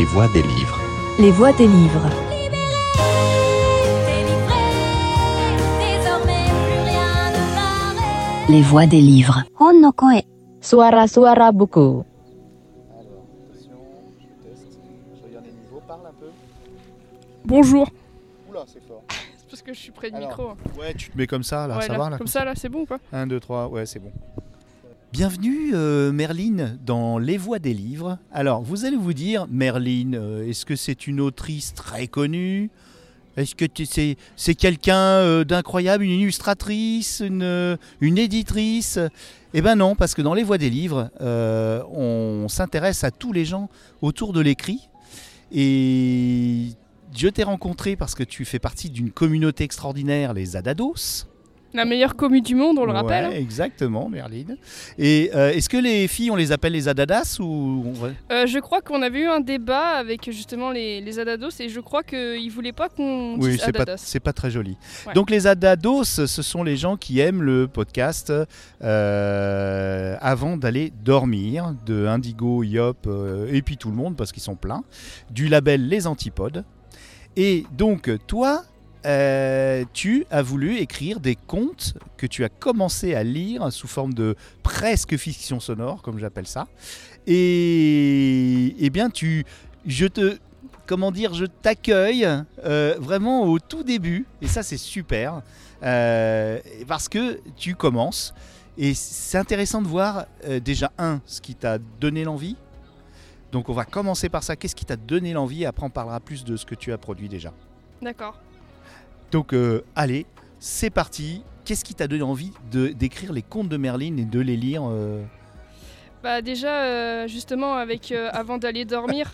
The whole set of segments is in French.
Les voix des livres. Les voix des livres. Les voix des livres. Suara-suara buku. Alors, attention, je teste. Je regarde les niveaux, parle un peu. Bonjour. Oula, c'est fort. C'est parce que je suis près du Alors, micro. hein. Ouais, tu te mets comme ça, là, Ouais, ça là, va là Comme ça, là, c'est bon ou pas 1, 2, 3, ouais, c'est bon. Bienvenue euh, Merline dans Les Voix des livres. Alors, vous allez vous dire, Merline, euh, est-ce que c'est une autrice très connue? Est-ce que c'est quelqu'un euh, d'incroyable, une illustratrice, une, éditrice? Eh ben non, parce que dans Les Voix des livres, on s'intéresse à tous les gens autour de l'écrit. Et je t'ai rencontré parce que tu fais partie d'une communauté extraordinaire, les Adados. La meilleure commu du monde, on le Ouais, rappelle. hein. Exactement, Merline. Et euh, est-ce que les filles, on les appelle les Adadas ou Euh, je crois qu'on avait eu un débat avec justement les, les Adados et je crois qu'ils voulaient pas qu'on Oui, c'est pas, Adadas. c'est pas très joli. Ouais. Donc les Adados, ce sont les gens qui aiment le podcast euh, avant d'aller dormir, de Indigo, Yop et puis tout le monde parce qu'ils sont pleins, du label Les Antipodes. Et donc toi, euh, tu as voulu écrire des contes que tu as commencé à lire sous forme de presque fiction sonore, comme j'appelle ça. Et, eh bien, tu, je te, comment dire, je t'accueille euh, vraiment au tout début, et ça c'est super, euh, parce que tu commences, et c'est intéressant de voir déjà un, ce qui t'a donné l'envie. Donc on va commencer par ça. Qu'est-ce qui t'a donné l'envie? Après on parlera plus de ce que tu as produit déjà. D'accord. Donc euh, allez, c'est parti. Qu'est-ce qui t'a donné envie de d'écrire les contes de Merlin et de les lire euh Bah déjà, euh, justement, avec avant d'aller dormir,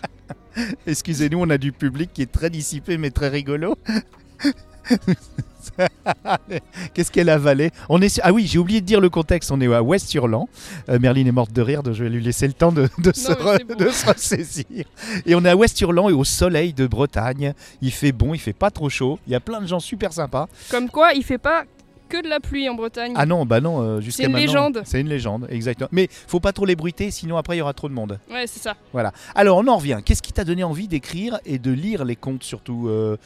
Excusez-nous, on a du public qui est très dissipé mais très rigolo. Qu'est-ce qu'elle avalait On est Ah oui, j'ai oublié de dire le contexte. On est à West-Hurland. Euh, Merlin est morte de rire, donc je vais lui laisser le temps de, de se, re- bon. de se ressaisir. Et on est à West-Hurland et au soleil de Bretagne. Il fait bon, il fait pas trop chaud. Il y a plein de gens super sympas. comme quoi, il fait pas que de la pluie en Bretagne. Ah non, bah non, euh, jusqu'à C'est une maintenant, légende. C'est une légende, exactement. Mais faut pas trop les bruiter, sinon après il y aura trop de monde. Ouais, c'est ça. Alors on en revient. Qu'est-ce qui t'a donné envie d'écrire et de lire les contes surtout euh,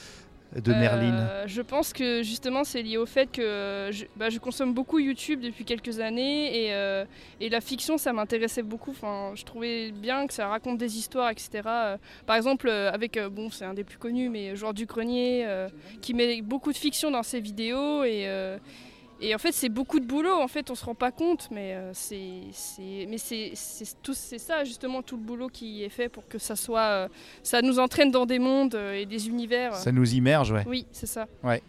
Euh, Je pense que justement c'est lié au fait que je, bah, je consomme beaucoup YouTube depuis quelques années et, euh, la fiction ça m'intéressait beaucoup. Je trouvais bien que ça raconte des histoires, etc. Euh, par exemple euh, avec, euh, bon c'est un des plus connus, mais Joueur du Grenier euh, qui met beaucoup de fiction dans ses vidéos et, euh, et en fait c'est beaucoup de boulot. En fait on se rend pas compte, mais euh, c'est c'est- mais c'est c'est tout c'est ça justement tout le boulot qui est fait pour que ça soit euh, ça nous entraîne dans des mondes euh, et des univers. Ça nous immerge, ouais. Oui, c'est ça. Ouais.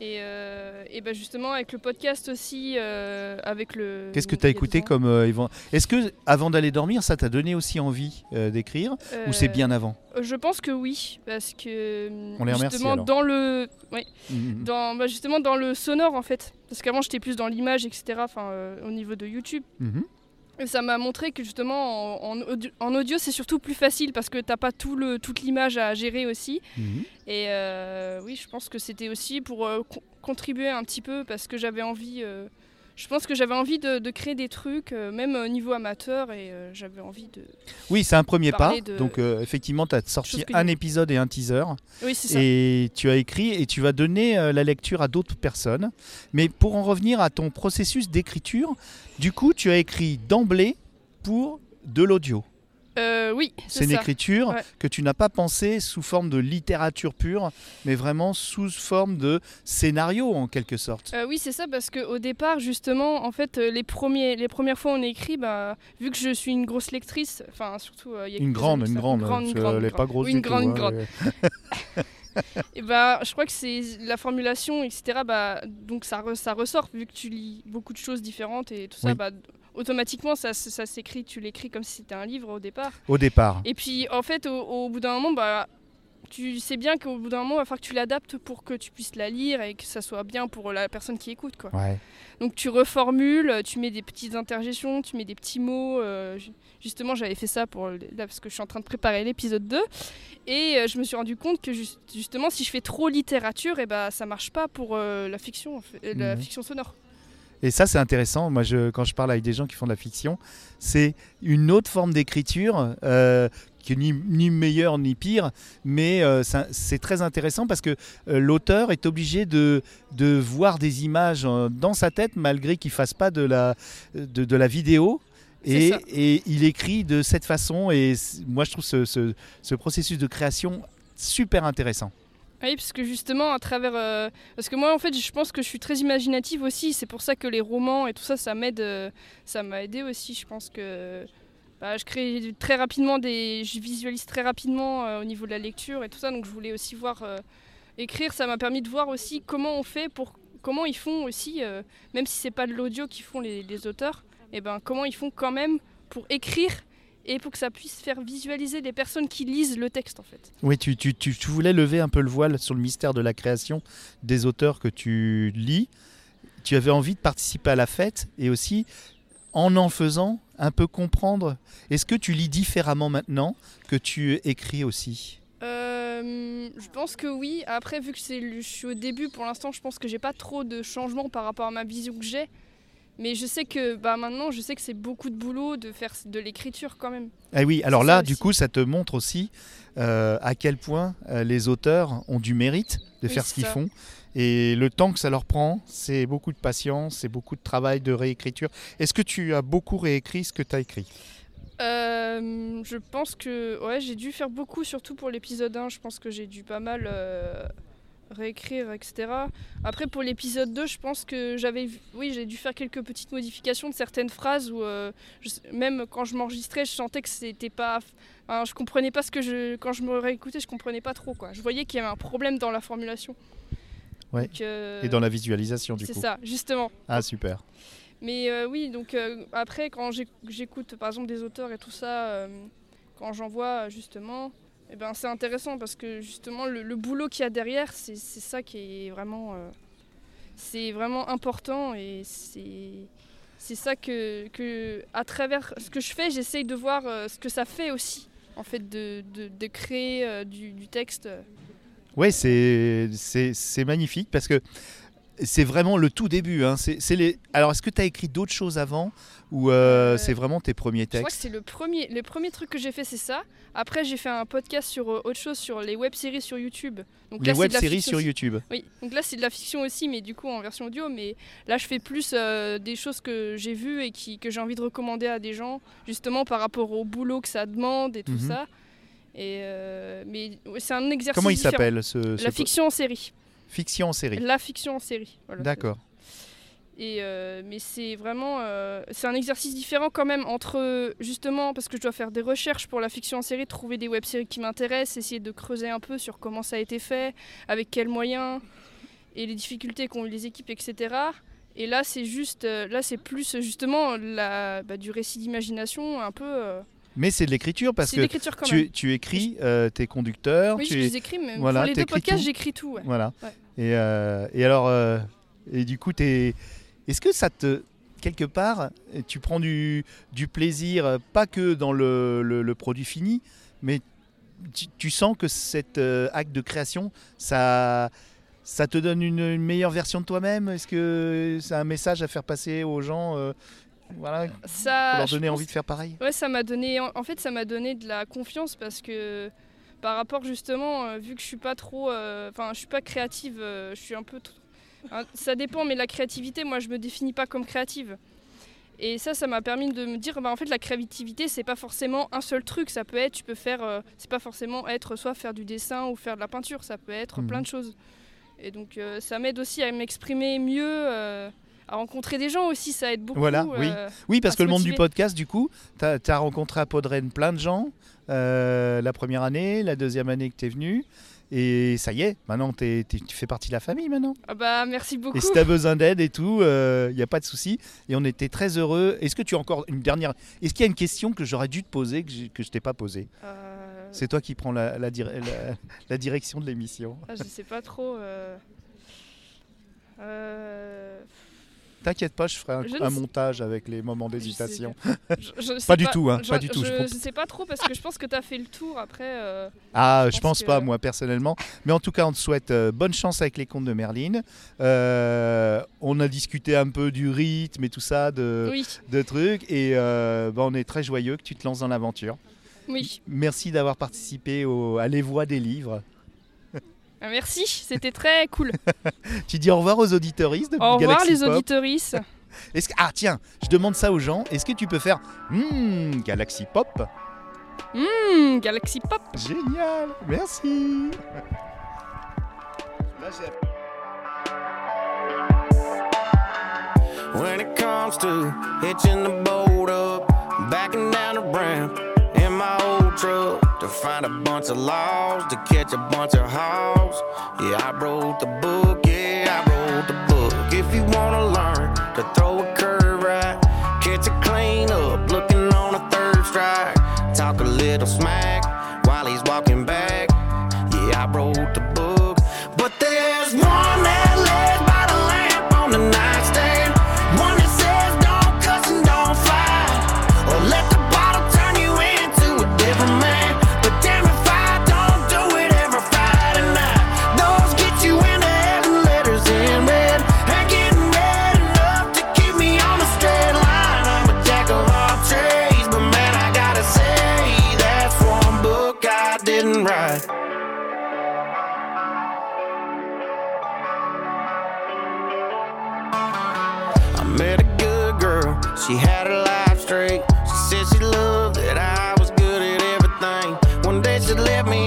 Et, euh, et ben justement avec le podcast aussi, euh, avec le. Qu'est-ce que tu as écouté comme euh, Est-ce que avant d'aller dormir, ça t'a donné aussi envie d'écrire? Ou c'est bien avant? Je pense que oui, parce que On les remercie, justement alors. dans le, ouais, Mhm. dans bah, justement dans le sonore en fait, parce qu'avant j'étais plus dans l'image, etc. Enfin au niveau de YouTube. Et ça m'a montré que justement en, en audio, c'est surtout plus facile parce que t'as pas tout le, toute l'image à gérer aussi. Mhm. Et euh, oui, je pense que c'était aussi pour euh, con- contribuer un petit peu parce que j'avais envie. Je pense que j'avais envie de, de créer des trucs, euh, même au niveau amateur, et euh, j'avais envie de. Oui, c'est un premier pas. De Donc euh, effectivement, tu as sorti un épisode et un teaser. Oui, c'est ça. Et tu as écrit et tu vas donner la lecture à d'autres personnes. Mais pour en revenir à ton processus d'écriture, du coup, tu as écrit d'emblée pour de l'audio. Euh, oui, C'est c'est une ça. écriture Ouais. que tu n'as pas pensée sous forme de littérature pure, mais vraiment sous forme de scénario en quelque sorte. Euh, oui, c'est ça, parce qu'au départ, justement, en fait, euh, les, premiers, les premières fois on écrit, bah, vu que je suis une grosse lectrice, enfin, surtout. euh, y a Une grande, années, une grande, une grande, une est grande. pas grosse Oui, du une grande, tout, une grande. ouais. Et bah, je crois que c'est la formulation, etc. Bah, donc ça, re- ça ressort vu que tu lis beaucoup de choses différentes et tout ça. Oui. Bah, automatiquement, ça, s'écrit. Tu l'écris comme si c'était un livre au départ. Au départ. Et puis, en fait, au, au bout d'un moment, bah, tu sais bien qu'au bout d'un moment, il va falloir que tu l'adaptes pour que tu puisses la lire et que ça soit bien pour la personne qui écoute, quoi. Ouais. Donc tu reformules, tu mets des petites interjections, tu mets des petits mots. euh, ju- justement, j'avais fait ça pour là parce que je suis en train de préparer l'épisode 2 et euh, je me suis rendu compte que jus- justement si je fais trop littérature et bah ça marche pas pour euh, la fiction la Mhm. fiction sonore. Et ça, c'est intéressant. Moi, je, quand je parle avec des gens qui font de la fiction, c'est une autre forme d'écriture euh, qui est ni, ni meilleur ni pire, mais euh, c'est très intéressant parce que euh, l'auteur est obligé de, de voir des images dans sa tête malgré qu'il fasse pas de la, de, de la vidéo. Et, il écrit de cette façon et moi je trouve ce, ce- ce processus de création super intéressant. Oui, parce que justement, à travers. euh, parce que moi, en fait, je pense que je suis très imaginative aussi. C'est pour ça que les romans et tout ça, ça m'aide. euh, ça m'a aidé aussi. Je pense que. bah, je crée très rapidement des. Je visualise très rapidement euh, au niveau de la lecture et tout ça. Donc, je voulais aussi voir. écrire, ça m'a permis de voir aussi comment on fait pour. Comment ils font aussi, même si c'est pas de l'audio qu'ils font les, les auteurs, et ben comment ils font quand même pour écrire et pour que ça puisse faire visualiser les personnes qui lisent le texte en fait. Oui, tu, tu- tu- tu voulais lever un peu le voile sur le mystère de la création des auteurs que tu lis. Tu avais envie de participer à la fête et aussi, en en faisant, un peu comprendre. Est-ce que tu lis différemment maintenant que tu écris aussi? Euh, je pense que oui. Après, vu que je suis au début, pour l'instant, je pense que j'ai pas trop de changements par rapport à ma vision que j'ai. Mais je sais que bah, maintenant, je sais que c'est beaucoup de boulot de faire de l'écriture quand même. Ah oui, alors là, du coup, ça te montre aussi euh, à quel point euh, les auteurs ont du mérite de Oui, faire ce qu'ils font. Et le temps que ça leur prend, c'est beaucoup de patience, c'est beaucoup de travail de réécriture. Est-ce que tu as beaucoup réécrit ce que tu as écrit? Euh, je pense que ouais, j'ai dû faire beaucoup, surtout pour l'épisode 1. Je pense que j'ai dû pas mal réécrire, etc. Après, pour l'épisode 2, je pense que j'avais. Oui, j'ai dû faire quelques petites modifications de certaines phrases où, euh, je même quand je m'enregistrais, je sentais que c'était pas. Enfin, je comprenais pas ce que je. Quand je me réécoutais, je comprenais pas trop, quoi. Je voyais qu'il y avait un problème dans la formulation. Ouais. Donc, euh, Et dans la visualisation, du C'est coup. ça, justement. Ah, super. Mais euh, oui, donc après, quand j'éc- j'écoute par exemple des auteurs et tout ça, quand j'en vois justement, eh ben, c'est intéressant parce que justement le, boulot qu'il y a derrière, c'est ça qui est vraiment, euh, c'est vraiment important et c'est ça que, que, à travers ce que je fais, j'essaye de voir euh, ce que ça fait aussi, en fait, de, de, créer euh, du, texte. C'est- c'est magnifique parce que c'est vraiment le tout début. hein. Les... Alors, est-ce que tu as écrit d'autres choses avant ou euh, Euh, c'est vraiment tes premiers Je crois que textes c'est le premier, le premier truc que j'ai fait, c'est ça. Après, j'ai fait un podcast sur euh, autre chose, sur les web-séries sur YouTube. Donc Les web-séries sur aussi. YouTube. Oui, donc là c'est de la fiction aussi, mais du coup en version audio. Mais là je fais plus des choses que j'ai vues et qui, que j'ai envie de recommander à des gens, justement par rapport au boulot que ça demande et tout Mhm. ça. Et mais c'est un exercice. Comment il s'appelle ce, ce La fiction en série. Fiction en série. La fiction en série. voilà. D'accord. Et euh, mais c'est vraiment euh, c'est un exercice différent quand même entre justement parce que je dois faire des recherches pour la fiction en série, trouver des web-séries qui m'intéressent, essayer de creuser un peu sur comment ça a été fait, avec quels moyens et les difficultés qu'ont eu les équipes, etc. Et là c'est juste euh, là c'est plus justement la, bah, du récit d'imagination un peu. euh, Mais c'est de l'écriture parce que quand tu, même. tu écris euh, tes conducteurs. Oui, tu je es- les écris, mais voilà, pour les deux podcasts j'écris tout. ouais. Voilà. Ouais. Et, euh, et alors, euh, et du coup, est-ce que ça te. Quelque part, tu prends du, du plaisir, pas que dans le, le- le produit fini, mais tu, tu sens que cet acte de création, ça, ça te donne une, une meilleure version de toi-même? Est-ce que c'est un message à faire passer aux gens voilà, pour Ça, leur donner pense envie de faire pareil Ouais, ça m'a donné. En en fait, ça m'a donné de la confiance parce que par rapport justement, euh, vu que je suis pas trop, euh, enfin, je suis pas créative, euh, je suis un peu. hein, ça dépend, mais la créativité, moi, je me définis pas comme créative. Et ça, ça m'a permis de me dire, bah, en fait, la créativité, c'est pas forcément un seul truc. Ça peut être, tu peux faire, euh, c'est pas forcément être soit faire du dessin ou faire de la peinture. Ça peut être Mhm. plein de choses. Et donc, euh, ça m'aide aussi à m'exprimer mieux, euh, à rencontrer des gens aussi. Ça aide beaucoup. Voilà, oui. euh, Oui, parce que le monde du podcast, du coup, tu as, rencontré à Podren plein de gens euh, la première année, la deuxième année que tu es venu. Et ça y est, maintenant t'es- tu fais partie de la famille maintenant. Ah bah, merci beaucoup. Et si tu as besoin d'aide et tout, il n'y a pas de souci. Et on était très heureux. Est-ce que tu as encore une dernière. Est-ce qu'il y a une question que j'aurais dû te poser que, j'ai- que je t'ai pas posée? Euh, C'est toi qui prends la, la dir- la- la direction de l'émission. ah, je sais pas trop. euh, euh, T'inquiète pas, je ferai un, montage avec les moments d'hésitation. pas, du tout, hein, je, pas du tout. Je, ne sais pas trop parce que je pense que tu as fait le tour après. Euh, ah, je, pense, pense pas, moi, personnellement. Mais en tout cas, on te souhaite euh, bonne chance avec les contes de Merlin. Euh, on a discuté un peu du rythme et tout ça, de, trucs. Et bah, on est très joyeux que tu te lances dans l'aventure. Oui. Merci d'avoir participé au, à Les Voix des Livres. Ah, merci, c'était très cool. tu dis au revoir aux auditoristes. Au revoir les Pop. Est-ce que... Ah tiens, je demande ça aux gens. Est-ce que tu peux faire mmm, Galaxy Pop? Mmm, Galaxy Pop Génial, merci. When it comes to the up, backing down the in my old truck. find a bunch of laws to catch a bunch of hogs. Yeah, I wrote the book, yeah, I wrote the book. If you wanna learn to throw a curve right, catch a clean up, looking on a third strike. Talk a little smack while he's walking back. Yeah, I wrote the book. it left me